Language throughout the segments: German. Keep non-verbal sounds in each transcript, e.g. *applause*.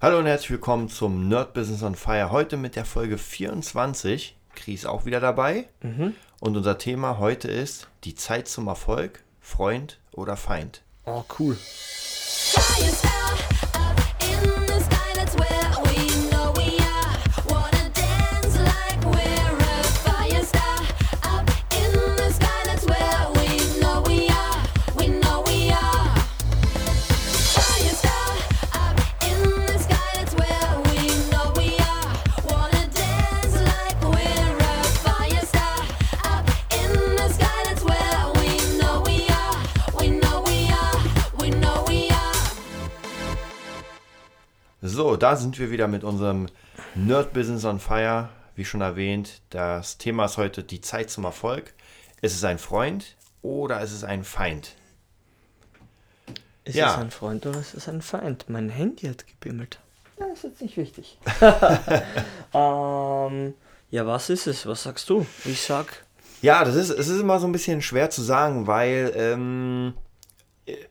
Hallo und herzlich willkommen zum Nerd Business on Fire. Heute mit der Folge 24. Chris auch wieder dabei. Mhm. Und unser Thema heute ist die Zeit zum Erfolg, Freund oder Feind. Oh, cool. Fire da sind wir wieder mit unserem Nerd Business on Fire. Wie schon erwähnt, das Thema ist heute die Zeit zum Erfolg. Ist es ein Freund oder ist es ein Feind? Ist Ja. es ein Freund oder ist es ein Feind? Mein Handy hat gebimmelt. Ja, ist jetzt nicht wichtig. *laughs* *laughs* ähm, ja, was ist es? Was sagst du? Ich sag, Ja, das ist, es ist immer so ein bisschen schwer zu sagen, weil ähm,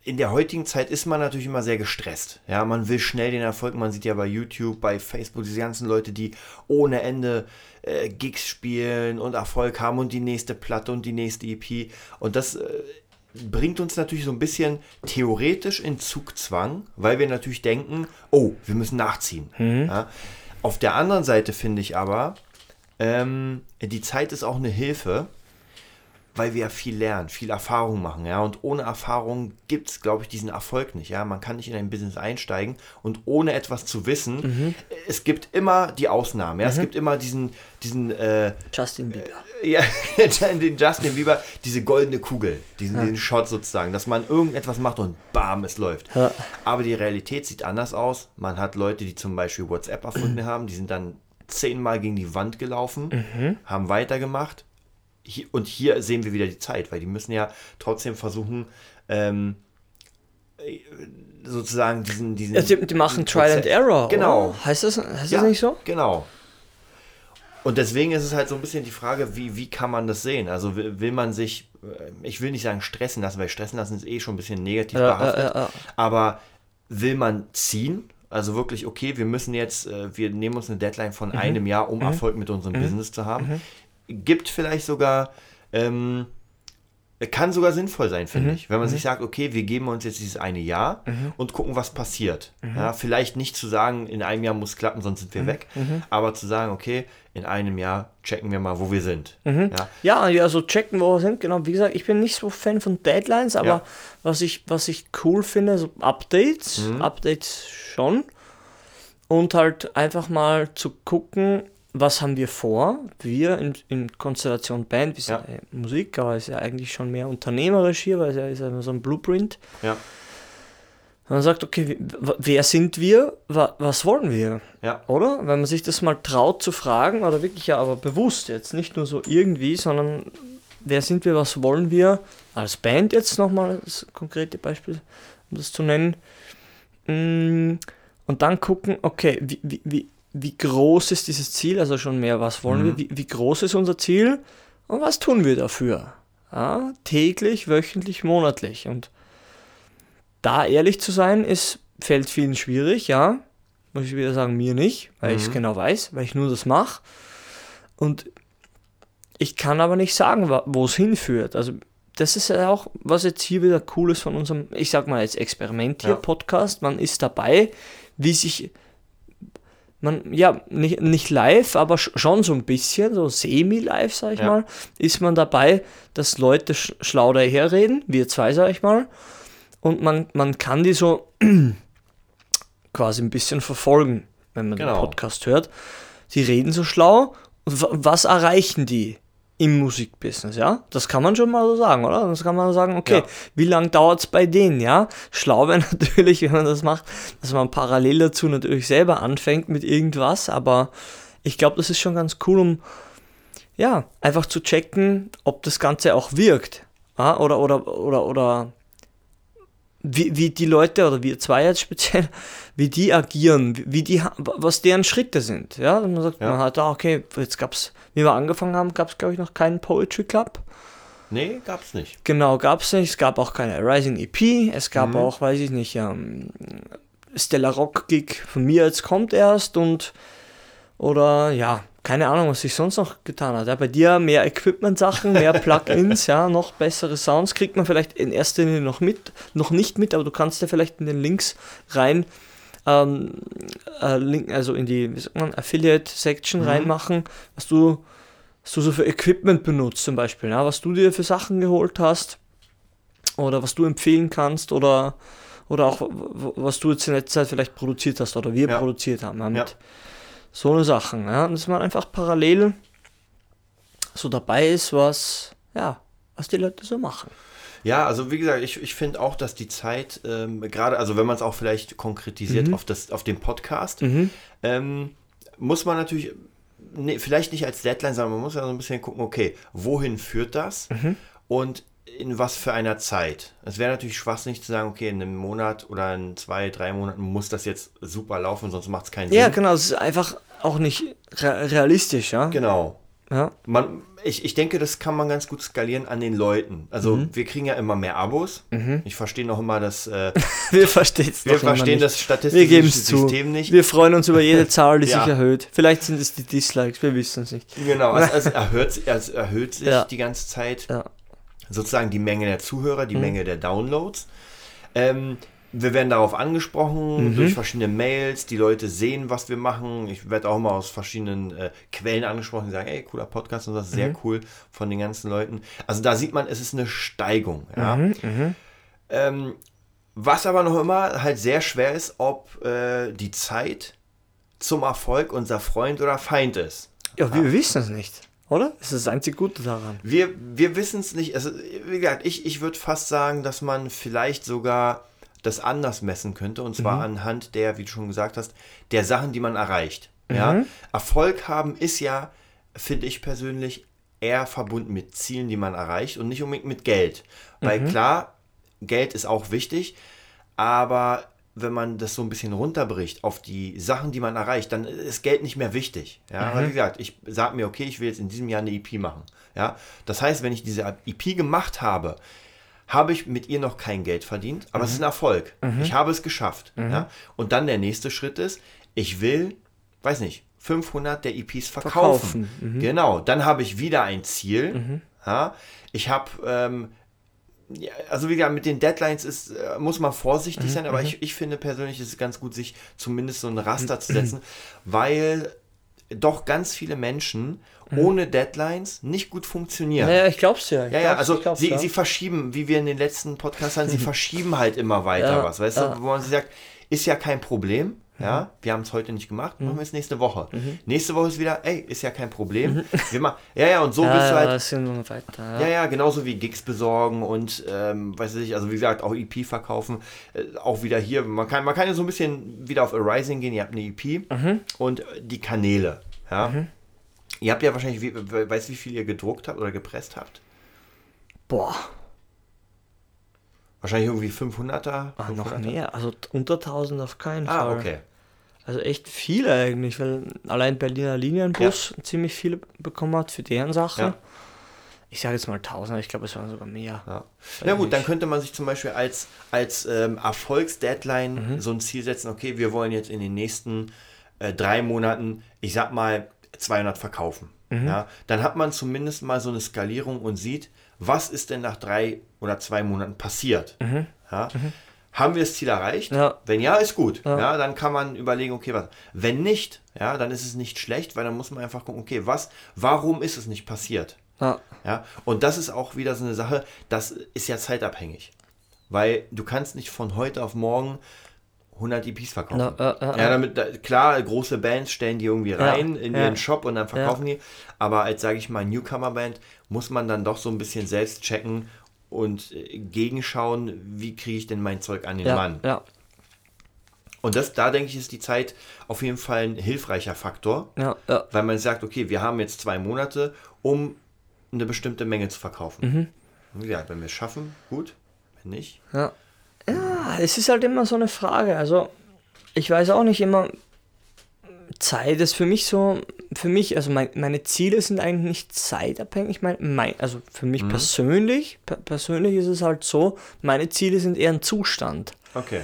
in der heutigen Zeit ist man natürlich immer sehr gestresst. Ja, man will schnell den Erfolg. Man sieht ja bei YouTube, bei Facebook diese ganzen Leute, die ohne Ende äh, Gigs spielen und Erfolg haben und die nächste Platte und die nächste EP. Und das äh, bringt uns natürlich so ein bisschen theoretisch in Zugzwang, weil wir natürlich denken, oh, wir müssen nachziehen. Ja? Auf der anderen Seite finde ich aber, ähm, die Zeit ist auch eine Hilfe, weil wir ja viel lernen, viel Erfahrung machen, ja. Und ohne Erfahrung gibt es, glaube ich, diesen Erfolg nicht, ja. Man kann nicht in ein Business einsteigen und ohne etwas zu wissen, es gibt immer die Ausnahmen, ja. Es gibt immer diesen, diesen, äh, Justin Bieber. ja, *laughs* den Justin Bieber, diese goldene Kugel, diesen, diesen Shot sozusagen, dass man irgendetwas macht und bam, es läuft. Ja. Aber die Realität sieht anders aus. Man hat Leute, die zum Beispiel WhatsApp erfunden *clears throat* haben, die sind dann zehnmal gegen die Wand gelaufen, haben weitergemacht. Hier, und hier sehen wir wieder die Zeit, weil die müssen ja trotzdem versuchen, ähm, äh, sozusagen diesen, diesen Ja, die, die machen Trial and Error. Genau. Oder? Heißt das, heißt ja, das nicht so? Genau. Und deswegen ist es halt so ein bisschen die Frage, wie, wie kann man das sehen? Also will, will man sich, äh, ich will nicht sagen stressen lassen, weil stressen lassen ist eh schon ein bisschen negativ Ja, behaftet. ja. Aber will man ziehen? Also wirklich, okay, wir müssen jetzt, äh, wir nehmen uns eine Deadline von Mhm. einem Jahr, um Erfolg mit unserem Business zu haben. Gibt vielleicht sogar, ähm, kann sogar sinnvoll sein, Mhm. finde ich. Wenn man sich sagt, okay, wir geben uns jetzt dieses eine Jahr und gucken, was passiert. Mhm. Ja, vielleicht nicht zu sagen, in einem Jahr muss klappen, sonst sind wir weg. Mhm. Aber zu sagen, okay, in einem Jahr checken wir mal, wo wir sind. Mhm. Ja, Ja, ja, so checken, wo wir sind. Genau, wie gesagt, ich bin nicht so Fan von Deadlines, aber Ja. was, ich, was ich cool finde, so Updates, Mhm. Updates schon. Und halt einfach mal zu gucken, was haben wir vor. Wir in, in Konstellation Band, wir sind Ja. Musik, aber ist ja eigentlich schon mehr unternehmerisch hier, weil es ja ist ja so ein Blueprint. ja, man sagt, okay, wer sind wir, wa, was wollen wir? ja. Oder? Wenn man sich das mal traut zu fragen, oder wirklich ja, aber bewusst jetzt, nicht nur so irgendwie, sondern wer sind wir, was wollen wir als Band jetzt nochmal, das konkrete Beispiel, um das zu nennen. Mm, Und dann gucken, okay, wie, wie, wie, groß ist dieses Ziel, also schon mehr, was wollen wir, wie, wie groß ist unser Ziel und was tun wir dafür? Ja, täglich, wöchentlich, monatlich. Und da ehrlich zu sein, ist, fällt vielen schwierig, ja. Muss ich wieder sagen, mir nicht, weil ich es genau weiß, weil ich nur das mache. Und ich kann aber nicht sagen, wo es hinführt. Also das ist ja auch, was jetzt hier wieder cool ist von unserem, ich sag mal jetzt Experiment hier, Ja. Podcast. Man ist dabei, wie sich, man, ja, nicht, nicht live, aber sch- schon so ein bisschen, so semi-live, sag ich Ja. mal, ist man dabei, dass Leute sch schlau daherreden, wir zwei, sag ich mal, und man, man kann die so *clears throat* quasi ein bisschen verfolgen, wenn man Genau. den Podcast hört. Die reden so schlau. Was erreichen die im Musikbusiness, ja? Das kann man schon mal so sagen, oder? Das kann man sagen, okay, Ja. wie lange dauert es bei denen, ja? Schlau wäre *laughs* natürlich, wenn man das macht, dass man parallel dazu natürlich selber anfängt mit irgendwas, aber ich glaube, das ist schon ganz cool, um ja, einfach zu checken, ob das Ganze auch wirkt. Ja? Oder, oder, oder, oder wie, wie die Leute oder wir zwei jetzt speziell, wie die agieren, wie- die, was deren Schritte sind. Ja, man sagt, Ja. man hat, okay, jetzt gab's, wie wir angefangen haben, gab es, glaube ich, noch keinen Poetry Club. Nee, gab's nicht. Genau, gab es nicht. Es gab auch keine Rising EP. Es gab auch, weiß ich nicht, ähm, Stella Rock Gig von mir jetzt kommt erst und oder ja, keine Ahnung, was sich sonst noch getan hat. Ja, bei dir mehr Equipment-Sachen, mehr Plugins, ja, noch bessere Sounds kriegt man vielleicht in erster Linie noch mit, noch nicht mit, aber du kannst ja vielleicht in den Links rein, ähm, äh, Link, also in die, Affiliate-Section reinmachen, was du, was du so für Equipment benutzt zum Beispiel, ja, was du dir für Sachen geholt hast oder was du empfehlen kannst oder oder auch was du jetzt in letzter Zeit vielleicht produziert hast oder wir Ja. produziert haben. Ja, mit. So eine Sachen, ja, und dass man einfach parallel so dabei ist, was ja, was die Leute so machen. Ja, also wie gesagt, ich, ich finde auch, dass die Zeit, ähm, gerade, also wenn man es auch vielleicht konkretisiert auf, das, auf den Podcast, ähm, muss man natürlich, ne, vielleicht nicht als Deadline, sondern man muss ja so ein bisschen gucken, okay, wohin führt das? Und in was für einer Zeit. Es wäre natürlich schwachsinnig zu sagen, okay, in einem Monat oder in zwei, drei Monaten muss das jetzt super laufen, sonst macht es keinen Sinn. Ja, genau, es ist einfach auch nicht re realistisch, ja. Genau. ja. Man, ich, ich denke, das kann man ganz gut skalieren an den Leuten. Also Mhm. wir kriegen ja immer mehr Abos. Ich verstehe noch immer, dass äh, *laughs* Wir verstehen es wir verstehen das statistische es zu. System nicht. Wir freuen uns über jede *laughs* Zahl, die Ja. sich erhöht. Vielleicht sind es die Dislikes, wir wissen es nicht. Genau, also, *laughs* also erhöht, es erhöht sich Ja. die ganze Zeit Ja. Sozusagen die Menge der Zuhörer, Mhm. die Menge der Downloads. Ähm, wir werden darauf angesprochen Mhm. durch verschiedene Mails. Die Leute sehen, was wir machen. Ich werde auch mal aus verschiedenen äh, Quellen angesprochen, die sagen, ey, cooler Podcast und das ist Mhm. sehr cool von den ganzen Leuten. Also da sieht man, es ist eine Steigung. Ja? Mhm, Ähm, was aber noch immer halt sehr schwer ist, ob äh, die Zeit zum Erfolg unser Freund oder Feind ist. Ja, wir wissen es nicht, oder? Das ist das einzig Gute daran. Wir, wir wissen es nicht. Also, wie gesagt, ich, ich würde fast sagen, dass man vielleicht sogar das anders messen könnte. Und zwar anhand der, wie du schon gesagt hast, der Sachen, die man erreicht. Ja? Erfolg haben ist ja, finde ich persönlich, eher verbunden mit Zielen, die man erreicht und nicht unbedingt mit Geld. Weil klar, Geld ist auch wichtig, aber wenn man das so ein bisschen runterbricht auf die Sachen, die man erreicht, dann ist Geld nicht mehr wichtig. Ja, weil wie gesagt, ich sage mir, okay, ich will jetzt in diesem Jahr eine EP machen. Ja, das heißt, wenn ich diese EP gemacht habe, habe ich mit ihr noch kein Geld verdient, aber es ist ein Erfolg. Ich habe es geschafft. Ja? Und dann der nächste Schritt ist, ich will, weiß nicht, 500 der EPs verkaufen. Verkaufen, Genau, dann habe ich wieder ein Ziel. Ja? Ich habe ähm, ja, also wie gesagt, mit den Deadlines ist, äh, muss man vorsichtig sein, aber ich, ich finde persönlich ist es ganz gut, sich zumindest so ein Raster zu setzen, weil doch ganz viele Menschen ohne Deadlines nicht gut funktionieren. Naja, ich glaub's ja. Ich Ja, ja, also sie, ja. sie verschieben, wie wir in den letzten Podcasts haben, sie *laughs* verschieben halt immer weiter Ja, was, weißt ja. du, wo man sich sagt, ist ja kein Problem, ja, wir haben es heute nicht gemacht, machen wir es nächste Woche. Nächste Woche ist wieder, ey, ist ja kein Problem, wir machen, ja, ja, und so ja, bist du halt, weiter. Ja. ja, ja, genauso wie Gigs besorgen und, ähm, weiß ich, also wie gesagt, auch EP verkaufen, äh, auch wieder hier, man kann, man kann ja so ein bisschen wieder auf Arising gehen, ihr habt eine EP und äh, die Kanäle, ja. Ihr habt ja wahrscheinlich, wie, we- weißt du, wie viel ihr gedruckt habt oder gepresst habt? Boah, Wahrscheinlich irgendwie 500er? ah, noch 500er? mehr. Also unter 1000 auf keinen Ah, Fall. okay. Also echt viele eigentlich, weil allein Berliner Linienbus ziemlich viele bekommen hat für deren Sachen. Ja. Ich sage jetzt mal 1000, aber ich glaube, es waren sogar mehr. Ja. Na gut, nicht. dann könnte man sich zum Beispiel als, als ähm, Erfolgsdeadline so ein Ziel setzen, okay, wir wollen jetzt in den nächsten äh, drei Monaten, ich sag mal, 200 verkaufen. Ja, dann hat man zumindest mal so eine Skalierung und sieht, was ist denn nach drei oder zwei Monaten passiert. Ja. Haben wir das Ziel erreicht? Ja. Wenn ja, ist gut. Ja. dann kann man überlegen, okay, was. Wenn nicht, ja, dann ist es nicht schlecht, weil dann muss man einfach gucken, okay, was, warum ist es nicht passiert? Ja. Ja, und das ist auch wieder so eine Sache, das ist ja zeitabhängig. Weil du kannst nicht von heute auf morgen 100 EPs verkaufen. Ja, ja, ja, ja, damit, da- klar, große Bands stellen die irgendwie rein in ja. ihren Shop und dann verkaufen die. Aber als, sage ich mal, Newcomer-Band muss man dann doch so ein bisschen selbst checken und äh, gegenschauen, wie kriege ich denn mein Zeug an den Ja, Mann. ja, Und das, da denke ich, ist die Zeit auf jeden Fall ein hilfreicher Faktor ja, ja. weil man sagt, okay, wir haben jetzt zwei Monate, um eine bestimmte Menge zu verkaufen. Wie gesagt, wenn wir es schaffen, gut, wenn nicht. Ja. ja, es ist halt immer so eine Frage. Also, ich weiß auch nicht immer, Zeit ist für mich so, für mich, also mein, meine Ziele sind eigentlich nicht zeitabhängig. Mein, mein, also für mich persönlich, per, persönlich ist es halt so, meine Ziele sind eher ein Zustand. Okay.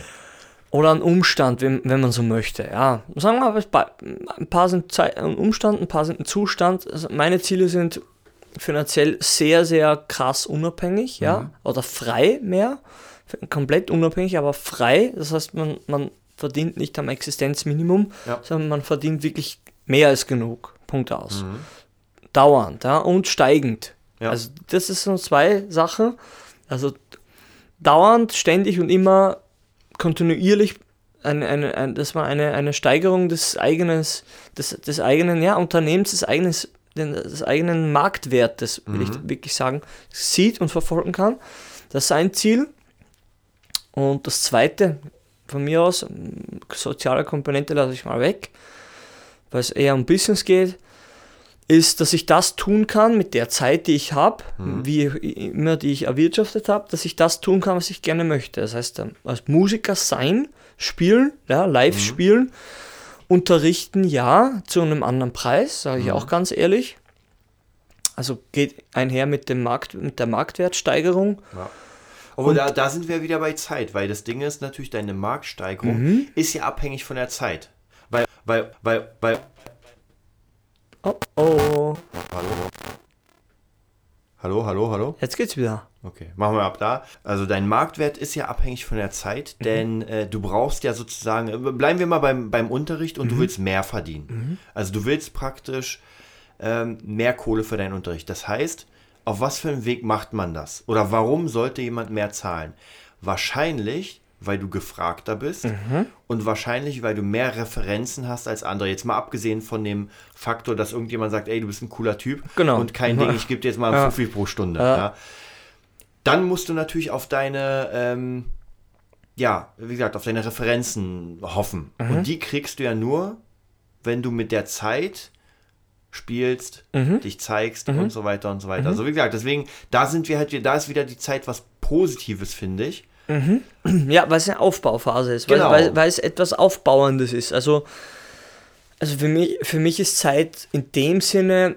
oder ein Umstand, wenn, wenn man so möchte. Ja, sagen wir mal, ein paar sind Zeit, ein Umstand, ein paar sind ein Zustand. Also meine Ziele sind finanziell sehr, sehr krass unabhängig, ja, oder frei mehr, komplett unabhängig, aber frei. Das heißt, man, man verdient nicht am Existenzminimum, Ja. sondern man verdient wirklich mehr als genug. Punkt aus. Dauernd, ja, und steigend. Ja. Also das ist so zwei Sachen. Also dauernd, ständig und immer kontinuierlich eine, eine, ein, dass man eine, eine Steigerung des eigenen, des, des eigenen ja, Unternehmens, des eigenen, den, des eigenen Marktwertes, will ich wirklich sagen, sieht und verfolgen kann. Das ist ein Ziel. Und das zweite, von mir aus, soziale Komponente lasse ich mal weg, weil es eher um Business geht, ist, dass ich das tun kann mit der Zeit, die ich habe, wie immer, die ich erwirtschaftet habe, dass ich das tun kann, was ich gerne möchte. Das heißt, ähm, als Musiker sein, spielen, ja, live spielen, unterrichten, ja, zu einem anderen Preis, sage ich auch ganz ehrlich. Also geht einher mit, dem Markt, mit der Marktwertsteigerung. Ja. Aber da, da sind wir wieder bei Zeit, weil das Ding ist natürlich, deine Marktsteigerung ist ja abhängig von der Zeit. Weil, weil, weil, weil. Oh, oh, Hallo? Hallo, hallo, hallo? jetzt geht's wieder. Okay, machen wir ab da. Also dein Marktwert ist ja abhängig von der Zeit, denn äh, du brauchst ja sozusagen, äh, bleiben wir mal beim, beim Unterricht und du willst mehr verdienen. Also du willst praktisch ähm, mehr Kohle für deinen Unterricht. Das heißt, auf was für einen Weg macht man das? Oder warum sollte jemand mehr zahlen? Wahrscheinlich, weil du gefragter bist und wahrscheinlich, weil du mehr Referenzen hast als andere. Jetzt mal abgesehen von dem Faktor, dass irgendjemand sagt, ey, du bist ein cooler Typ Genau. und kein Ding, ich gebe dir jetzt mal Ja. 5 pro Stunde. Ja. Ja. Dann musst du natürlich auf deine, ähm, ja, wie gesagt, auf deine Referenzen hoffen. Mhm. Und die kriegst du ja nur, wenn du mit der Zeit spielst, Mhm. dich zeigst und so weiter und so weiter. Also wie gesagt, deswegen, da sind wir halt, da ist wieder die Zeit was Positives, finde ich. Ja, weil es eine Aufbauphase ist, weil, Genau. weil, weil es etwas Aufbauendes ist. Also, also für, mich, für mich ist Zeit in dem Sinne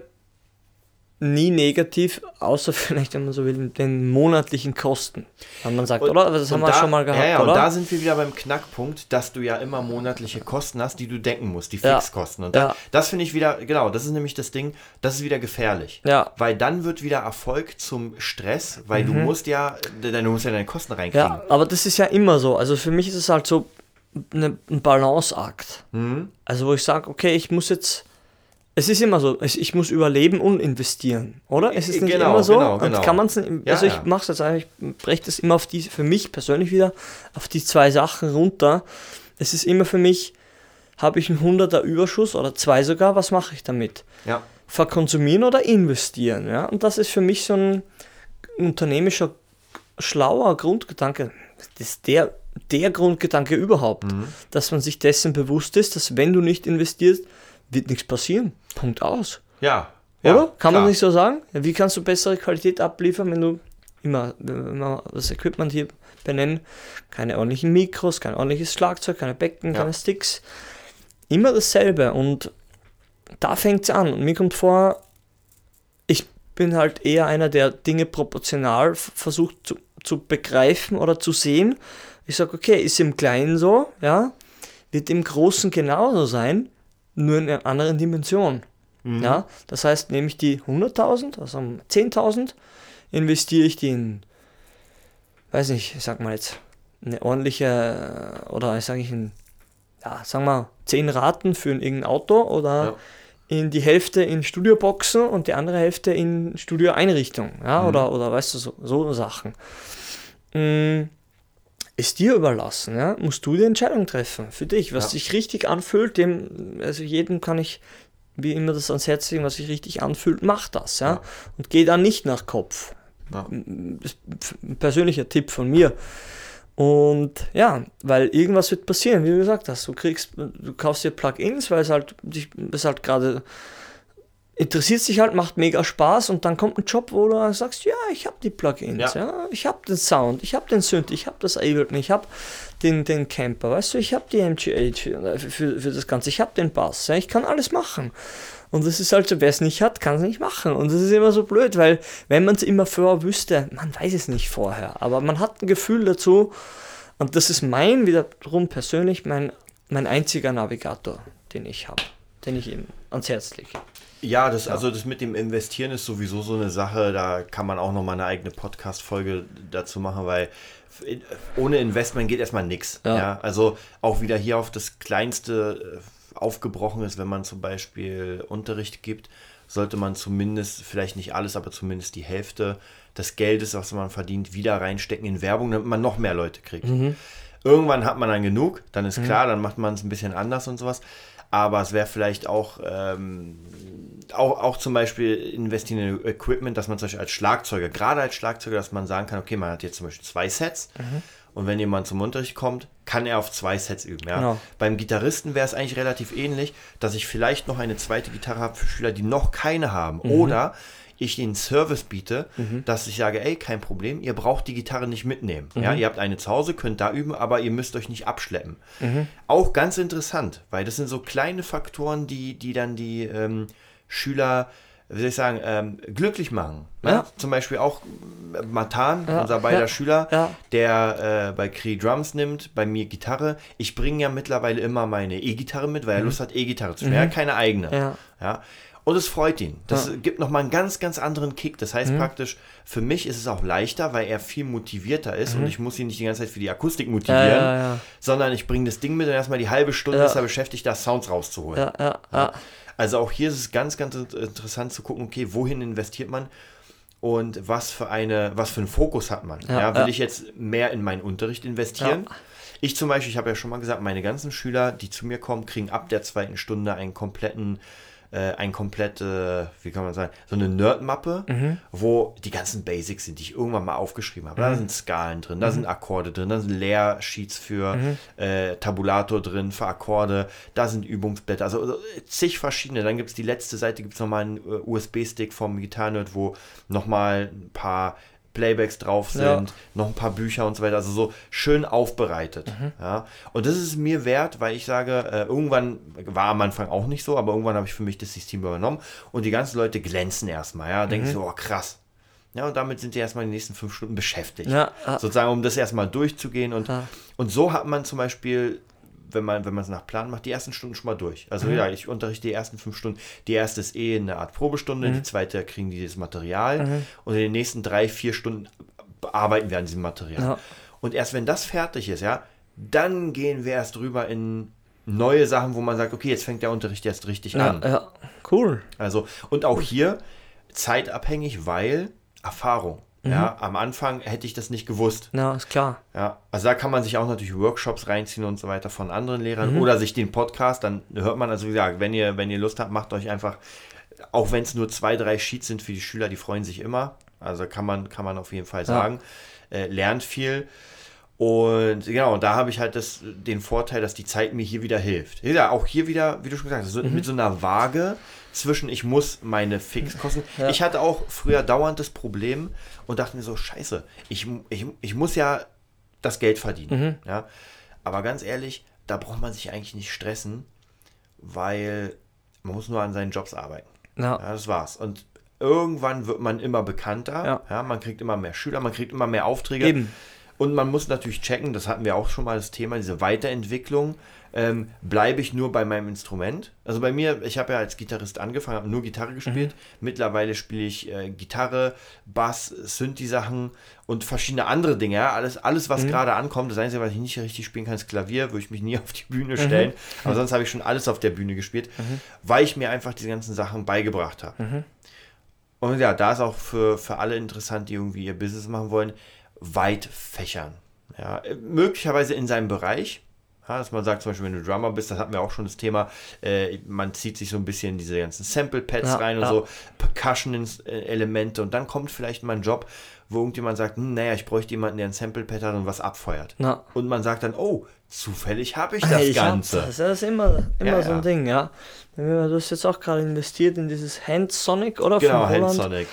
nie negativ, außer *laughs* vielleicht, wenn man so will, mit den monatlichen Kosten. Wenn man sagt, oder? Aber das haben Und wir da, schon mal gehabt, ja, ja, oder? Und da sind wir wieder beim Knackpunkt, dass du ja immer monatliche Kosten hast, die du decken musst, die Ja. Fixkosten. Und Ja. da, das finde ich wieder, genau, das ist nämlich das Ding, das ist wieder gefährlich. Ja. Weil dann wird wieder Erfolg zum Stress, weil du musst ja, du musst ja deine Kosten reinkriegen. Mhm. ja, aber das ist ja immer so. Also für mich ist es halt so eine, ein Balanceakt. Mhm. Also wo ich sage, okay, ich muss jetzt. Es ist immer so, ich muss überleben und investieren, oder? Es ist nicht Genau, immer so. genau, genau. Kann man es Ja, also ich ja. mache es jetzt eigentlich, ich breche das immer auf die, für mich persönlich wieder, auf die zwei Sachen runter. Es ist immer für mich, habe ich einen 100er Überschuss oder zwei sogar, was mache ich damit? Ja. verkonsumieren oder investieren. Ja? Und das ist für mich so ein unternehmischer, schlauer Grundgedanke. Das ist der, der Grundgedanke überhaupt, dass man sich dessen bewusst ist, dass wenn du nicht investierst, wird nichts passieren. Punkt aus. Ja. Oder? ja, Kann man klar. nicht so sagen? Wie kannst du bessere Qualität abliefern, wenn du immer, wenn wir das Equipment hier benennen, keine ordentlichen Mikros, kein ordentliches Schlagzeug, keine Becken, Ja. keine Sticks. Immer dasselbe. Und da fängt es an. Und mir kommt vor, ich bin halt eher einer, der Dinge proportional versucht zu, zu begreifen oder zu sehen. Ich sage, okay, ist im Kleinen so, ja, wird im Großen genauso sein, nur in einer anderen Dimension. Ja, das heißt, nehme ich die 100.000, also 10.000, investiere ich die in, weiß nicht, ich sag mal jetzt, eine ordentliche, äh, oder ich sage ich in, ja, sagen wir 10 Raten für ein irgendein Auto oder Ja. in die Hälfte in Studioboxen und die andere Hälfte in Studioeinrichtung, ja, oder, oder weißt du, so, so Sachen. Mm, ist dir überlassen, ja, musst du die Entscheidung treffen für dich, was Ja. sich richtig anfühlt, dem, also jedem kann ich wie immer das ans Herz legen, was sich richtig anfühlt, mach das, ja, Ja. und geh da nicht nach Kopf. Persönlicher Tipp von mir. Und ja, weil irgendwas wird passieren, wie du gesagt hast. Du kriegst, du kaufst dir Plugins, weil es halt, es halt gerade interessiert dich halt, macht mega Spaß und dann kommt ein Job, wo du sagst, ja, ich habe die Plugins, ja. Ja. ich habe den Sound, ich habe den Synth, ich habe das Ableton, ich habe den, den Camper, weißt du, ich habe die MGH für, für, für das Ganze, ich habe den Bass, ja, ich kann alles machen. Und das ist halt so, wer es nicht hat, kann es nicht machen. Und das ist immer so blöd, weil wenn man es immer vorher wüsste, man weiß es nicht vorher, aber man hat ein Gefühl dazu, Und das ist mein, wiederum persönlich, mein, mein einziger Navigator, den ich habe, den ich ihm ans Herz lege. Ja, das, also das mit dem Investieren ist sowieso so eine Sache, da kann man auch nochmal eine eigene Podcast-Folge dazu machen, weil ohne Investment geht erstmal nichts. Ja. Ja. also auch wieder hier auf das Kleinste äh, aufgebrochen ist, wenn man zum Beispiel Unterricht gibt, sollte man zumindest, vielleicht nicht alles, aber zumindest die Hälfte des Geldes, was man verdient, wieder reinstecken in Werbung, damit man noch mehr Leute kriegt. Irgendwann hat man dann genug, dann ist klar, dann macht man es ein bisschen anders und sowas. Aber es wäre vielleicht auch, ähm, auch, auch zum Beispiel investieren in Equipment, dass man zum Beispiel als Schlagzeuger, gerade als Schlagzeuger, dass man sagen kann, okay, man hat jetzt zum Beispiel zwei Sets und wenn jemand zum Unterricht kommt, kann er auf zwei Sets üben. Ja? Genau. Beim Gitarristen wäre es eigentlich relativ ähnlich, dass ich vielleicht noch eine zweite Gitarre habe für Schüler, die noch keine haben. Oder ich ihnen Service biete, dass ich sage, ey, kein Problem, ihr braucht die Gitarre nicht mitnehmen. Ja, ihr habt eine zu Hause, könnt da üben, aber ihr müsst euch nicht abschleppen. Auch ganz interessant, weil das sind so kleine Faktoren, die, die dann die ähm, Schüler, wie soll ich sagen, ähm, glücklich machen. Ne? Ja. Zum Beispiel auch äh, Matan, Ja, unser beider ja, Schüler, der äh, bei Cree Drums nimmt, bei mir Gitarre. Ich bringe ja mittlerweile immer meine E-Gitarre mit, weil er Lust hat, E-Gitarre zu spielen. Er hat keine eigene. Mhm. Ja. Und es freut ihn. Das Ja. Mhm. gibt nochmal einen ganz, ganz anderen Kick. Das heißt praktisch, für mich ist es auch leichter, weil er viel motivierter ist und ich muss ihn nicht die ganze Zeit für die Akustik motivieren, Mhm. Ja, ja, sondern ich bringe das Ding mit und erstmal die halbe Stunde ist er beschäftigt, da Sounds rauszuholen. Also auch hier ist es ganz, ganz int- interessant zu gucken, okay, wohin investiert man und was für eine, was für einen Fokus hat man. Will ich jetzt mehr in meinen Unterricht investieren? Ich zum Beispiel, ich habe ja schon mal gesagt, meine ganzen Schüler, die zu mir kommen, kriegen ab der zweiten Stunde einen kompletten, äh, ein komplette, wie kann man sagen, so eine Nerd-Mappe, Mhm. wo die ganzen Basics sind, die ich irgendwann mal aufgeschrieben habe. Da sind Skalen drin, da sind Akkorde drin, da sind Leersheets für äh, Tabulator drin, für Akkorde, da sind Übungsblätter, also also zig verschiedene. Dann gibt es die letzte Seite, gibt es nochmal einen äh, USB-Stick vom Gitarrenerd, wo nochmal ein paar Playbacks drauf sind, Ja. noch ein paar Bücher und so weiter, also so schön aufbereitet. Ja. Und das ist mir wert, weil ich sage, äh, irgendwann war am Anfang auch nicht so, aber irgendwann habe ich für mich das System übernommen und die ganzen Leute glänzen erstmal, ja, denken so, oh krass. Ja, und damit sind die erstmal die nächsten fünf Stunden beschäftigt. Ja. Sozusagen, um das erstmal durchzugehen. Und, Ja. und so hat man zum Beispiel, wenn man wenn man es nach Plan macht, die ersten Stunden schon mal durch. Also ja, ich unterrichte die ersten fünf Stunden. Die erste ist eh eine Art Probestunde, die zweite kriegen die das Material und in den nächsten drei, vier Stunden bearbeiten wir an diesem Material. Ja. Und erst wenn das fertig ist, ja, dann gehen wir erst rüber in neue Sachen, wo man sagt, okay, jetzt fängt der Unterricht erst richtig Ja, an. ja. Cool. Also, und auch hier zeitabhängig, weil Erfahrung. Mhm. Ja, am Anfang hätte ich das nicht gewusst. Ja, ist klar. Ja, also da kann man sich auch natürlich Workshops reinziehen und so weiter von anderen Lehrern Mhm. oder sich den Podcast, dann hört man, also wie gesagt, wenn ihr, wenn ihr Lust habt, macht euch einfach, auch wenn es nur zwei, drei Sheets sind für die Schüler, die freuen sich immer. Also kann man, kann man auf jeden Fall sagen. Äh, lernt viel. Und genau, und da habe ich halt das, den Vorteil, dass die Zeit mir hier wieder hilft. Ja, auch hier wieder, wie du schon gesagt hast, so, Mhm. mit so einer Waage zwischen, ich muss meine Fixkosten. *laughs* Ich hatte auch früher dauernd das Problem und dachte mir so, scheiße, ich, ich, ich muss ja das Geld verdienen. Ja? Aber ganz ehrlich, da braucht man sich eigentlich nicht stressen, weil man muss nur an seinen Jobs arbeiten. Ja. Ja, das war's. Und irgendwann wird man immer bekannter. Ja. Ja. man kriegt immer mehr Schüler, man kriegt immer mehr Aufträge. Eben. Und man muss natürlich checken, das hatten wir auch schon mal das Thema, diese Weiterentwicklung. Ähm, bleibe ich nur bei meinem Instrument? Also bei mir, ich habe ja als Gitarrist angefangen, habe nur Gitarre gespielt. Mittlerweile spiele ich äh, Gitarre, Bass, Synthi-Sachen und verschiedene andere Dinge. Ja? Alles, alles, was gerade ankommt. Das Einzige, was ich nicht richtig spielen kann, ist Klavier, würde ich mich nie *laughs* auf die Bühne stellen. Aber sonst habe ich schon alles auf der Bühne gespielt, weil ich mir einfach diese ganzen Sachen beigebracht habe. Und ja, da ist auch für, für alle interessant, die irgendwie ihr Business machen wollen, weit fächern. Ja, äh, möglicherweise in seinem Bereich. Ja, dass man sagt, zum Beispiel, wenn du Drummer bist, das hatten wir auch schon das Thema, äh, man zieht sich so ein bisschen in diese ganzen Sample-Pads Ja, rein und so, Percussion-Elemente und dann kommt vielleicht mal ein Job, wo irgendjemand sagt, hm, naja, ich bräuchte jemanden, der ein Sample-Pad hat und was abfeuert. Na. Und man sagt dann, oh, zufällig habe ich das ich Ganze. Das, das ist immer, immer so ein. Ding, ja. Du hast jetzt auch gerade investiert in dieses Hand Sonic, oder? Genau, Von Holland.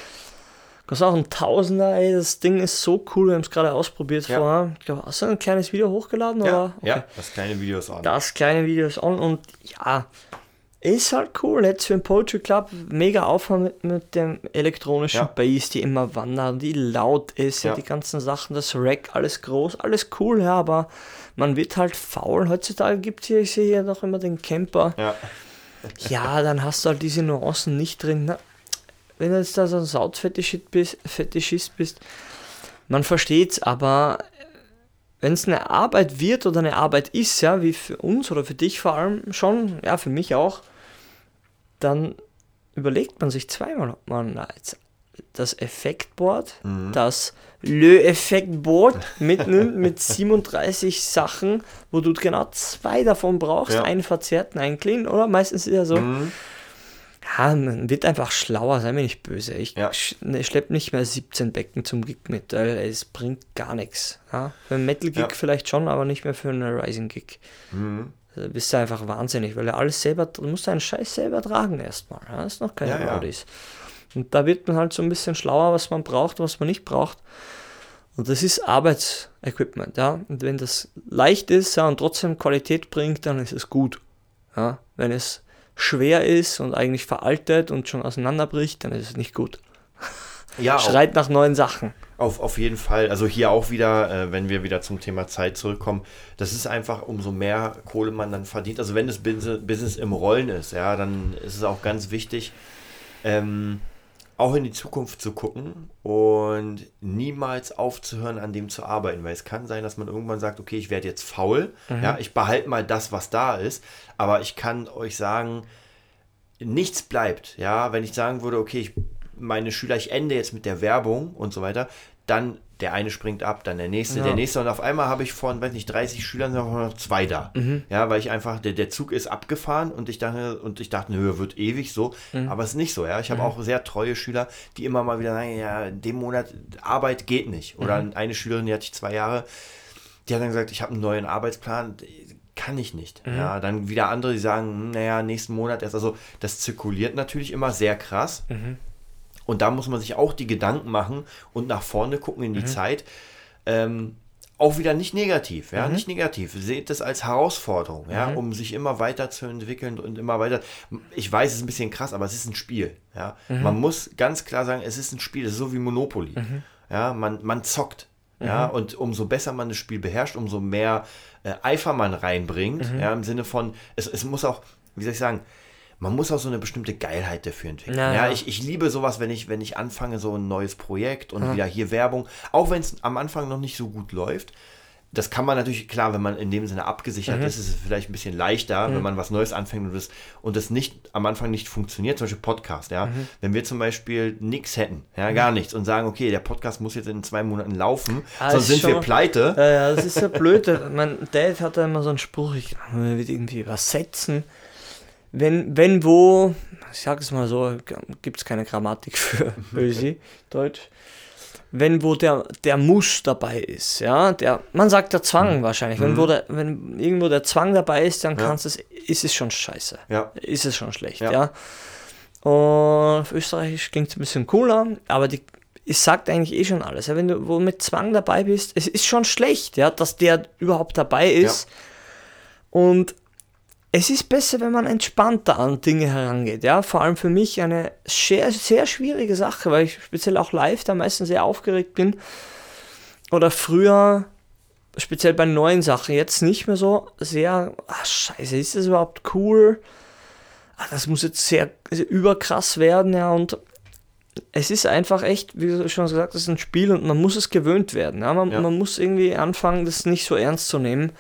Kostet auch ein Tausender, ey. Das Ding ist so cool. Wir haben es gerade ausprobiert Ja. vorher. Ich glaube, hast du ein kleines Video hochgeladen? Ja, oder? ja, das kleine Video ist on. Das kleine Video ist on und ja, ist halt cool. Jetzt für den Poetry Club mega Aufwand mit, mit dem elektronischen Ja. Bass, die immer wandern, die laut ist, ja. Ja. die ganzen Sachen, das Rack, alles groß, alles cool, ja, aber man wird halt faul. Heutzutage gibt es hier, ich sehe hier noch immer den Camper. Ja. Ja, dann hast du halt diese Nuancen nicht drin. Na, wenn du jetzt da so ein Soundfetischist bist, Fetischist bist, man versteht's, aber wenn es eine Arbeit wird oder eine Arbeit ist, ja, wie für uns oder für dich vor allem schon, ja, für mich auch, dann überlegt man sich zweimal, ob man jetzt das Effektboard, das Le-Effektboard mitnimmt *laughs* mit 37 Sachen, wo du genau zwei davon brauchst, Ja. einen verzerrten, einen clean, oder? Meistens ist ja so. Mhm. Ja, man wird einfach schlauer, sei mir nicht böse. Ich Ja. sch ne, schlepp nicht mehr 17 Becken zum Gig mit, weil es bringt gar nichts. Ja? Für einen Metal-Gig Ja. vielleicht schon, aber nicht mehr für einen Rising-Gig. Mhm. Da bist du einfach wahnsinnig, weil du alles selber, du musst deinen Scheiß selber tragen erstmal. Ja? Das ist noch keine Ja. Audis. Und da wird man halt so ein bisschen schlauer, was man braucht, was man nicht braucht. Und das ist Arbeitsequipment, ja. Und wenn das leicht ist, ja, und trotzdem Qualität bringt, dann ist es gut. Ja. Wenn es schwer ist und eigentlich veraltet und schon auseinanderbricht, dann ist es nicht gut. Ja, *laughs* Schreit nach neuen Sachen. auf, auf jeden Fall. Also hier auch wieder, äh, wenn wir wieder zum Thema Zeit zurückkommen, das ist einfach, umso mehr Kohle man dann verdient. Also wenn das Business, Business im Rollen ist, ja, dann ist es auch ganz wichtig, ähm, auch in die Zukunft zu gucken und niemals aufzuhören, an dem zu arbeiten, weil es kann sein, dass man irgendwann sagt, okay, ich werde jetzt faul, ja, ich behalte mal das, was da ist, aber ich kann euch sagen, nichts bleibt, ja, wenn ich sagen würde, okay, ich, meine Schüler, ich ende jetzt mit der Werbung und so weiter, dann der eine springt ab, dann der nächste, Ja. der nächste. Und auf einmal habe ich von, weiß nicht, 30 Schülern noch zwei da, ja, weil ich einfach, der, der Zug ist abgefahren und ich dachte, und ich dachte, nö, wird ewig so, aber es ist nicht so, ja, ich habe auch sehr treue Schüler, die immer mal wieder sagen, ja, in dem Monat Arbeit geht nicht, oder eine Schülerin, die hatte ich zwei Jahre, die hat dann gesagt, ich habe einen neuen Arbeitsplan, kann ich nicht. Ja, dann wieder andere, die sagen, naja, nächsten Monat erst. Also das zirkuliert natürlich immer sehr krass. Und da muss man sich auch die Gedanken machen und nach vorne gucken in die Zeit. Ähm, auch wieder nicht negativ, ja, nicht negativ. Seht es als Herausforderung, ja, um sich immer weiterzuentwickeln und immer weiter. Ich weiß, es ist ein bisschen krass, aber es ist ein Spiel, ja. Man muss ganz klar sagen, es ist ein Spiel, es ist so wie Monopoly. Ja, man, man zockt. Ja, und umso besser man das Spiel beherrscht, umso mehr äh, Eifer man reinbringt, ja, im Sinne von, es, es muss auch, wie soll ich sagen, man muss auch so eine bestimmte Geilheit dafür entwickeln. Ja, Ja, ja. ich, ich liebe sowas, wenn ich, wenn ich anfange, so ein neues Projekt und wieder hier Werbung, auch wenn es am Anfang noch nicht so gut läuft. Das kann man natürlich, klar, wenn man in dem Sinne abgesichert Mhm. ist, ist es vielleicht ein bisschen leichter, wenn man was Neues anfängt und das, und das nicht am Anfang nicht funktioniert, zum Beispiel Podcast, ja. Mhm. Wenn wir zum Beispiel nichts hätten, ja, gar nichts und sagen, okay, der Podcast muss jetzt in zwei Monaten laufen, Ah, sonst sind wir pleite. Ja, ja, das ist ja blöd. *laughs* mein Dad hat da immer so einen Spruch, ich man wird irgendwie übersetzen. Wenn, wenn wo, ich sag es mal so, gibt es keine Grammatik für *laughs* Ösi, Deutsch. Wenn wo der, der Muss dabei ist, ja, der, man sagt der Zwang wahrscheinlich. Wenn, wo der, wenn irgendwo der Zwang dabei ist, dann Ja. kannst es, ist es schon scheiße. Ja. Ist es schon schlecht, Ja. ja. Und auf Österreichisch klingt es ein bisschen cooler, aber die, es sagt eigentlich eh schon alles. Ja, wenn du wo mit Zwang dabei bist, es ist schon schlecht, ja, dass der überhaupt dabei ist. Und es ist besser, wenn man entspannter an Dinge herangeht. Ja, vor allem für mich eine sehr, sehr schwierige Sache, weil ich speziell auch live da meistens sehr aufgeregt bin. Oder früher, speziell bei neuen Sachen, jetzt nicht mehr so sehr, ach scheiße, ist das überhaupt cool? Ah, das muss jetzt sehr überkrass werden, ja, und es ist einfach echt, wie du schon gesagt hast, es ist ein Spiel und man muss es gewöhnt werden. Ja? Man, Ja. man muss irgendwie anfangen, das nicht so ernst zu nehmen,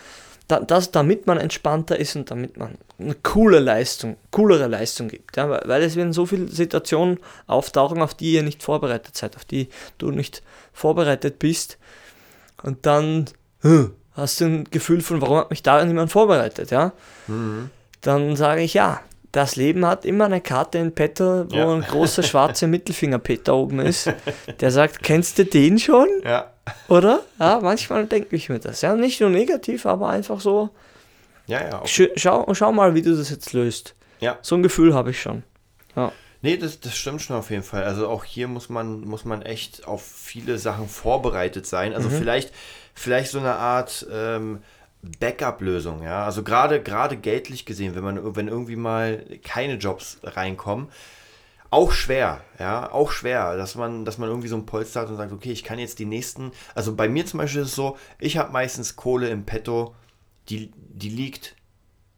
das, damit man entspannter ist und damit man eine coole Leistung, coolere Leistung gibt. Ja? Weil, es werden so viele Situationen auftauchen, auf die ihr nicht vorbereitet seid, auf die du nicht vorbereitet bist. Und dann hm, hast du ein Gefühl von, warum hat mich da niemand vorbereitet, ja? Dann sage ich ja. Das Leben hat immer eine Karte in petto, wo Ja. ein großer schwarzer *laughs* Mittelfingerpeter oben ist. Der sagt, kennst du den schon? Ja. Oder? Ja, manchmal denke ich mir das. Ja, nicht nur negativ, aber einfach so, Ja, ja. Sch- schau, schau mal, wie du das jetzt löst. ja. So ein Gefühl habe ich schon. Nee, das, das stimmt schon auf jeden Fall. Also auch hier muss man, muss man echt auf viele Sachen vorbereitet sein. Also vielleicht, vielleicht so eine Art ähm, Backup-Lösung, ja. Also gerade gerade geldlich gesehen, wenn man wenn irgendwie mal keine Jobs reinkommen, auch schwer, ja, auch schwer, dass man, dass man irgendwie so ein Polster hat und sagt, okay, ich kann jetzt die nächsten, also bei mir zum Beispiel ist es so, ich habe meistens Kohle im Petto, die, die liegt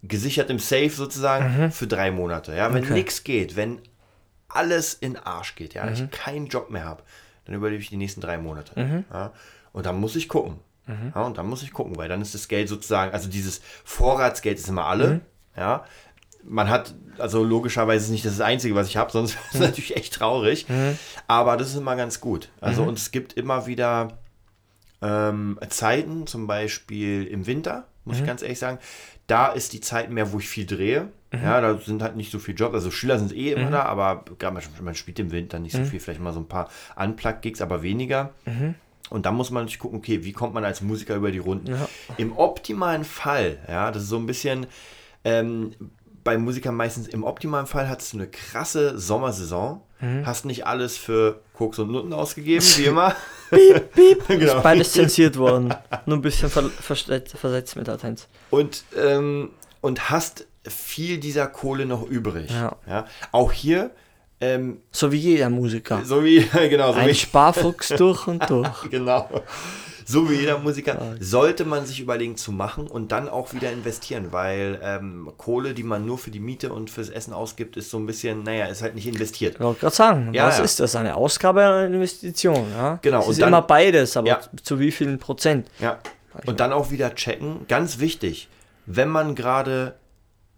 gesichert im Safe sozusagen für drei Monate, ja, wenn Okay. nichts geht, wenn alles in Arsch geht, ja, ich keinen Job mehr habe, dann überlebe ich die nächsten drei Monate, ja, und dann muss ich gucken, ja, und dann muss ich gucken, weil dann ist das Geld sozusagen, also dieses Vorratsgeld ist immer alle, ja, man hat, also logischerweise ist nicht das Einzige, was ich habe, sonst *laughs* ist es natürlich echt traurig. Aber das ist immer ganz gut. Also und es gibt immer wieder ähm, Zeiten, zum Beispiel im Winter, muss ich ganz ehrlich sagen, da ist die Zeit mehr, wo ich viel drehe. Ja, da sind halt nicht so viel Jobs. Also Schüler sind eh immer da, aber man, man spielt im Winter nicht so viel, vielleicht mal so ein paar Unplugged-Gigs, aber weniger. Und da muss man natürlich gucken, okay, wie kommt man als Musiker über die Runden? Im optimalen Fall, ja, das ist so ein bisschen ähm, bei Musikern meistens, im optimalen Fall hast du eine krasse Sommersaison, hast nicht alles für Koks und Nutten ausgegeben, wie immer. *laughs* Piep, *laughs* Genau. ist beides zensiert worden. Nur ein bisschen ver versetzt, mit Latenz. und, ähm, und hast viel dieser Kohle noch übrig. Ja. Auch hier, ähm, So wie jeder Musiker. so wie, *laughs* genau, so Ein wie, Sparfuchs durch und durch. genau. So wie jeder Musiker sollte man sich überlegen zu machen und dann auch wieder investieren, weil ähm, Kohle, die man nur für die Miete und fürs Essen ausgibt, ist so ein bisschen, naja, ist halt nicht investiert. Ich wollte gerade sagen, Ja, was ja. ist das? Eine Ausgabe oder eine Investition? Ja? Genau, Es und ist dann- immer beides, aber Ja. zu wie vielen Prozent? Ja. Und dann auch wieder checken, ganz wichtig, wenn man gerade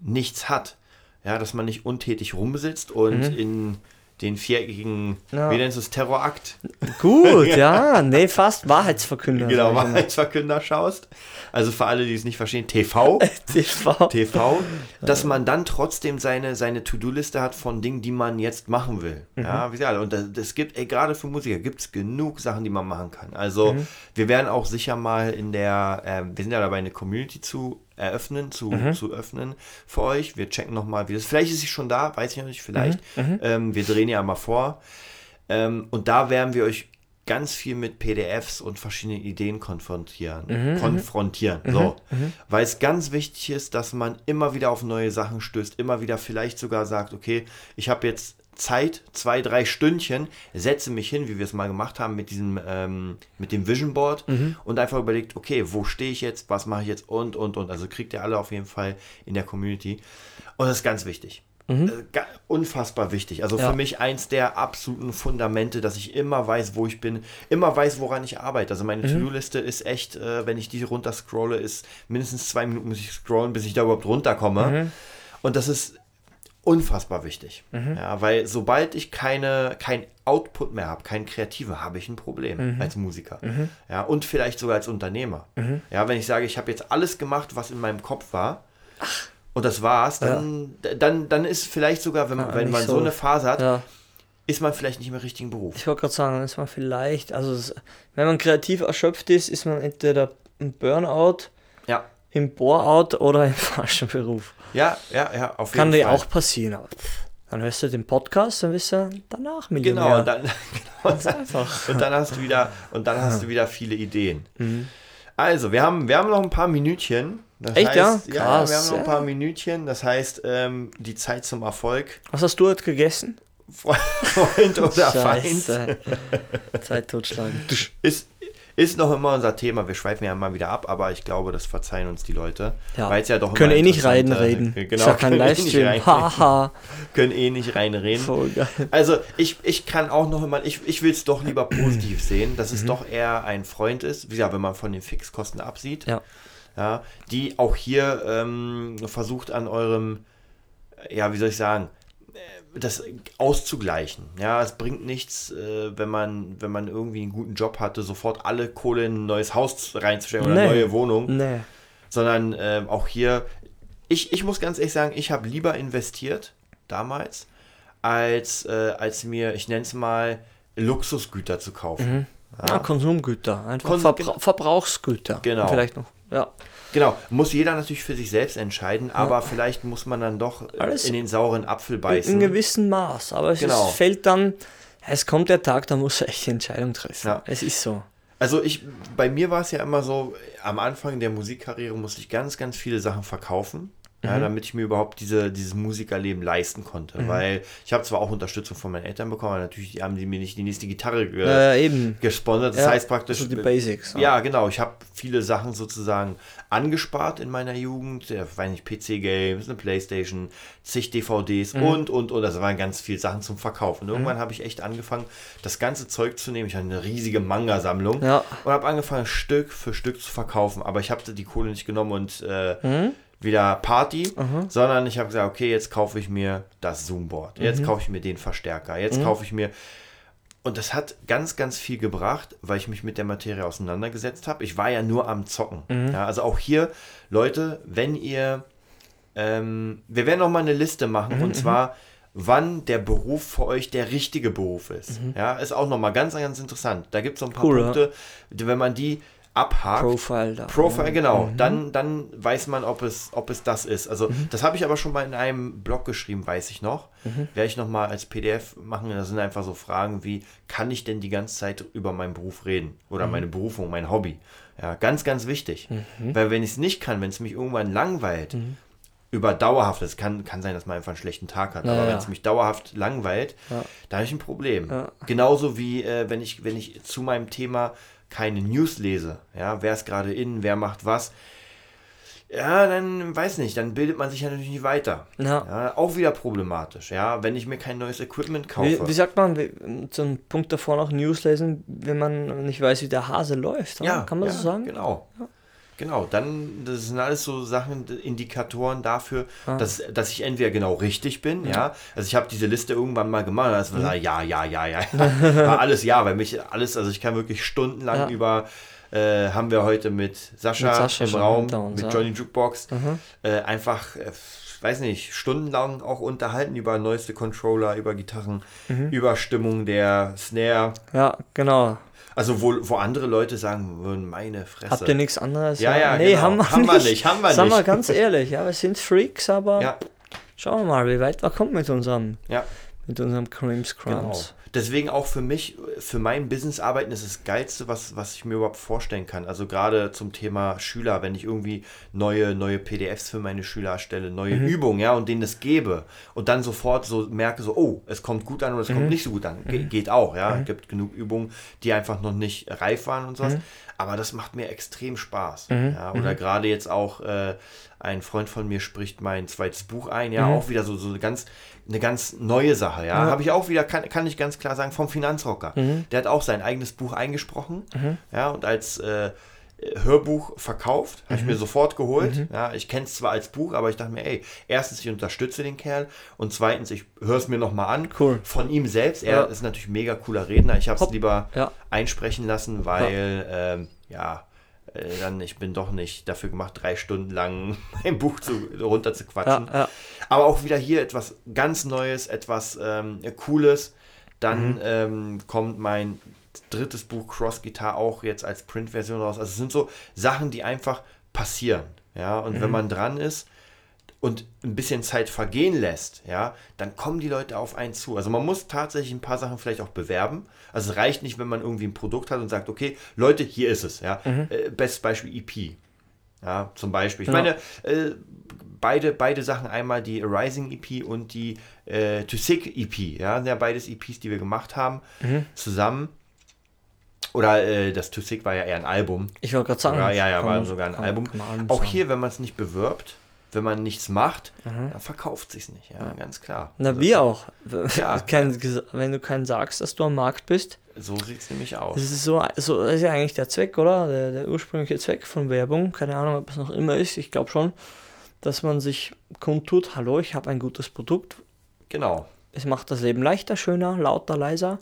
nichts hat, ja, dass man nicht untätig rumsitzt und in den viereckigen, Ja. wie nennst du es, Terrorakt, Gut, *laughs* ja, nee, fast Wahrheitsverkünder. genau. Wahrheitsverkünder schaust. Also für alle, die es nicht verstehen, TV. TV. TV, dass man dann trotzdem seine, seine To-Do-Liste hat von Dingen, die man jetzt machen will. Ja, wie gesagt, und das, das gibt, ey, gerade für Musiker gibt es genug Sachen, die man machen kann. Also wir werden auch sicher mal in der, ähm, wir sind ja dabei, eine Community zu eröffnen, zu, zu öffnen für euch. Wir checken nochmal, wie das, vielleicht ist sie schon da, weiß ich noch nicht, vielleicht. Ähm, wir drehen ja mal vor. Ähm, und da werden wir euch ganz viel mit PDFs und verschiedenen Ideen konfrontieren. konfrontieren. So. Weil es ganz wichtig ist, dass man immer wieder auf neue Sachen stößt, immer wieder vielleicht sogar sagt, okay, ich habe jetzt Zeit, zwei, drei Stündchen, setze mich hin, wie wir es mal gemacht haben mit diesem, ähm, mit dem Vision Board und einfach überlegt, okay, wo stehe ich jetzt, was mache ich jetzt und, und, und. Also kriegt ihr alle auf jeden Fall in der Community. Und das ist ganz wichtig. Äh, ga- Unfassbar wichtig. Also Ja. für mich eins der absoluten Fundamente, dass ich immer weiß, wo ich bin, immer weiß, woran ich arbeite. Also meine To-Do-Liste ist echt, äh, wenn ich die runter scrolle, ist mindestens zwei Minuten muss ich scrollen, bis ich da überhaupt runterkomme. Und das ist unfassbar wichtig. Ja, weil sobald ich keine, kein Output mehr habe, kein Kreative, habe ich ein Problem als Musiker. Ja, und vielleicht sogar als Unternehmer. Ja, wenn ich sage, ich habe jetzt alles gemacht, was in meinem Kopf war, und das war's, dann, dann, dann ist vielleicht sogar, wenn, Ja, wenn man so. so. eine Phase hat, Ja, ist man vielleicht nicht im richtigen Beruf. ich wollte gerade sagen, ist man vielleicht, also wenn man kreativ erschöpft ist, ist man entweder im Burnout, Ja, im Bore-out oder im falschen Beruf. Ja, ja, ja, auf Kann jeden dir Fall. auch passieren, aber dann hörst du den Podcast, dann bist du danach Millionär. Genau, und dann, *laughs* genau, Ganz einfach. und dann hast du wieder, und dann hast du wieder viele Ideen. Mhm. Also, wir haben, wir haben noch ein paar Minütchen. Das Echt, ja? heißt, ja? Krass, wir haben noch ein ja. paar Minütchen. Das heißt, ähm, die Zeit zum Erfolg. Was hast du heute gegessen? *laughs* Freund oder Feind. Zeit totschlagen. Ist, ist noch immer unser Thema. Wir schweifen ja immer wieder ab, aber ich glaube, das verzeihen uns die Leute. Ja. Weil es ja doch Können immer eh nicht rein interessante- reden. *laughs* Genau, ja kein können eh nicht reinreden. Haha. *laughs* können eh nicht reinreden. Voll geil. Also ich, ich kann auch noch immer, ich, ich will es doch lieber positiv sehen, dass Mhm. es doch eher ein Freund ist, wie gesagt, wenn man von den Fixkosten absieht, Ja. ja, die auch hier ähm, versucht an eurem, ja, wie soll ich sagen, das auszugleichen. Ja, es bringt nichts, äh, wenn man, wenn man irgendwie einen guten Job hatte, sofort alle Kohle in ein neues Haus reinzustellen oder eine neue Wohnung Nee. sondern ähm, auch hier, ich, ich muss ganz ehrlich sagen, ich habe lieber investiert damals, als, äh, als mir, ich nenne es mal, Luxusgüter zu kaufen. Ja. Konsumgüter. Einfach Kon- Verbra Verbrauchsgüter. Genau. Vielleicht noch. Ja. Genau, muss jeder natürlich für sich selbst entscheiden, aber vielleicht muss man dann doch äh, Alles in den sauren Apfel In beißen. gewissem Maß. Aber es Genau. ist, fällt dann, es kommt der Tag, da muss er echt die Entscheidung treffen. Ja. Es ist so. Also ich, bei mir war es ja immer so, am Anfang der Musikkarriere musste ich ganz, ganz viele Sachen verkaufen. Mhm. Ja, damit ich mir überhaupt diese, dieses Musikerleben leisten konnte. Weil ich habe zwar auch Unterstützung von meinen Eltern bekommen, aber natürlich haben die mir nicht die nächste Gitarre ge Äh, eben. gesponsert. Das Ja, heißt praktisch. so die Basics, Ja, ja. genau. Ich habe viele Sachen sozusagen angespart in meiner Jugend. Ja, weiß nicht, PC-Games, eine Playstation, zig DVDs Mhm. und, und, und. Das waren ganz viele Sachen zum Verkauf. Und irgendwann habe ich echt angefangen, das ganze Zeug zu nehmen. Ich hatte eine riesige Manga-Sammlung Ja. und habe angefangen, Stück für Stück zu verkaufen. Aber ich habe die Kohle nicht genommen und äh, Mhm. Wieder Party, sondern ich habe gesagt, okay, jetzt kaufe ich mir das Zoomboard. Jetzt kaufe ich mir den Verstärker. Jetzt kaufe ich mir und das hat ganz, ganz viel gebracht, weil ich mich mit der Materie auseinandergesetzt habe. Ich war ja nur am Zocken. Ja, also auch hier, Leute, wenn ihr, ähm, wir werden noch mal eine Liste machen und zwar, wann der Beruf für euch der richtige Beruf ist. Ja, ist auch noch mal ganz, ganz interessant. Da gibt es so ein paar Cool, ja. Punkte, die, wenn man die abhakt, Profile da. Profile, genau. Mhm. Dann, dann weiß man, ob es, ob es das ist. Also, das habe ich aber schon mal in einem Blog geschrieben, weiß ich noch. Mhm. Werde ich noch mal als PDF machen. Das sind einfach so Fragen wie, kann ich denn die ganze Zeit über meinen Beruf reden? Oder Mhm. meine Berufung, mein Hobby? Ja, ganz, ganz wichtig. Weil wenn ich es nicht kann, wenn es mich irgendwann langweilt, Mhm. über dauerhaft, es kann, kann sein, dass man einfach einen schlechten Tag hat, Ja, aber ja. wenn es mich dauerhaft langweilt, Ja. da habe ich ein Problem. Genauso wie äh, wenn ich, wenn ich zu meinem Thema keine News lese, ja, wer ist gerade in, wer macht was, ja, dann weiß nicht, dann bildet man sich ja natürlich nicht weiter. Ja. Ja, auch wieder problematisch, ja, wenn ich mir kein neues Equipment kaufe. Wie, wie sagt man, wie, zum Punkt davor noch News lesen, wenn man nicht weiß, wie der Hase läuft? ja, Kann man ja, so sagen? Genau. Genau, dann, das sind alles so Sachen, Indikatoren dafür, Ah. dass, dass ich entweder genau richtig bin, ja. Also ich habe diese Liste irgendwann mal gemacht, also Mhm. ja, ja, ja, ja, ja. *laughs* War alles ja, weil mich alles, also ich kann wirklich stundenlang Ja. über, äh, haben wir heute mit Sascha, Mit Sascha im Raum, uns, mit ja. Johnny Jukebox, äh, einfach, äh, weiß nicht, stundenlang auch unterhalten über neueste Controller, über Gitarren, Mhm. über Stimmung der Snare. Ja, genau. Also wo, wo andere Leute sagen würden, meine Fresse. Habt ihr nichts anderes? Ja, ja, nee, genau. haben wir Haben wir nicht. nicht, haben wir Sagen wir nicht. ganz ehrlich, ja, wir sind Freaks, aber Ja, schauen wir mal, wie weit wir kommen mit unserem, ja, mit unserem Crims genau. Deswegen auch für mich, für mein Business arbeiten ist das Geilste, was, was ich mir überhaupt vorstellen kann. Also gerade zum Thema Schüler, wenn ich irgendwie neue, neue PDFs für meine Schüler erstelle, neue Mhm. Übungen, ja, und denen das gebe und dann sofort so merke, so, oh, es kommt gut an oder es Mhm. kommt nicht so gut an. Ge geht auch, ja. Es gibt genug Übungen, die einfach noch nicht reif waren und sowas. Mhm. Aber das macht mir extrem Spaß. Ja, oder gerade jetzt auch äh, ein Freund von mir spricht mein zweites Buch ein, ja, auch wieder so, so eine ganz eine ganz neue Sache, ja. Habe ich auch wieder, kann, kann ich ganz klar sagen, vom Finanzrocker. Der hat auch sein eigenes Buch eingesprochen, ja, und als äh, Hörbuch verkauft, habe ich mir sofort geholt. Ja, ich kenne es zwar als Buch, aber ich dachte mir, ey, erstens, ich unterstütze den Kerl und zweitens, ich höre es mir nochmal an. Cool. Von ihm selbst. Er Ja. ist natürlich ein mega cooler Redner. Ich habe es lieber Ja. einsprechen lassen, weil, ähm, ja, äh, dann, ich bin doch nicht dafür gemacht, drei Stunden lang *laughs* mein Buch zu, runter zu quatschen. Ja, ja. Aber auch wieder hier etwas ganz Neues, etwas ähm, Cooles. Dann Mhm. ähm, kommt mein drittes Buch Cross Guitar auch jetzt als Printversion raus. Also es sind so Sachen, die einfach passieren. Ja, und Mhm. wenn man dran ist und ein bisschen Zeit vergehen lässt, ja, dann kommen die Leute auf einen zu. Also man muss tatsächlich ein paar Sachen vielleicht auch bewerben. Also es reicht nicht, wenn man irgendwie ein Produkt hat und sagt, okay, Leute, hier ist es. Ja, äh, bestes Beispiel EP. Ja, zum Beispiel. Ich Mhm. Ja. meine, äh, beide, beide Sachen, einmal die Arising EP und die äh, To Sick EP, ja, sind ja beides EPs, die wir gemacht haben, Mhm. zusammen. Oder äh, das To Sick war ja eher ein Album. Ich wollte gerade sagen. Ja, ja, ja, war sogar ein kann- Album. kann Album Auch sagen. hier, wenn man es nicht bewirbt, wenn man nichts macht, Mhm. dann verkauft sich's nicht, ja, ganz klar. Na, Also, wir auch. *laughs* Ja. *laughs* Kein, wenn du keinen sagst, dass du am Markt bist, So sieht's nämlich aus. das ist so, so das ist ja eigentlich der Zweck, oder? Der, der ursprüngliche Zweck von Werbung. Keine Ahnung, ob es noch immer ist. Ich glaube schon, dass man sich kundtut, hallo, ich habe ein gutes Produkt. Genau, Es macht das Leben leichter, schöner, lauter, leiser.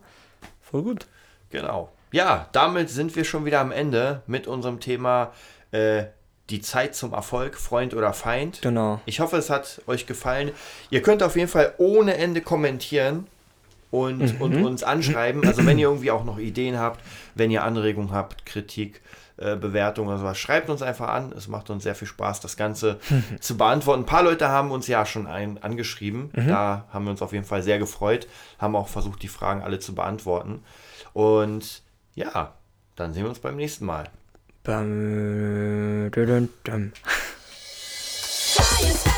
Voll gut. genau. Ja, damit sind wir schon wieder am Ende mit unserem Thema äh, die Zeit zum Erfolg, Freund oder Feind. Genau. Ich hoffe, es hat euch gefallen. Ihr könnt auf jeden Fall ohne Ende kommentieren und, und uns anschreiben. Also wenn ihr irgendwie auch noch Ideen habt, wenn ihr Anregungen habt, Kritik, äh, Bewertung oder sowas, schreibt uns einfach an. Es macht uns sehr viel Spaß, das Ganze zu beantworten. Ein paar Leute haben uns ja schon ein, angeschrieben. Da haben wir uns auf jeden Fall sehr gefreut. Haben auch versucht, die Fragen alle zu beantworten. Und ja, Dann sehen wir uns beim nächsten Mal. Bam, dum, dum. Fire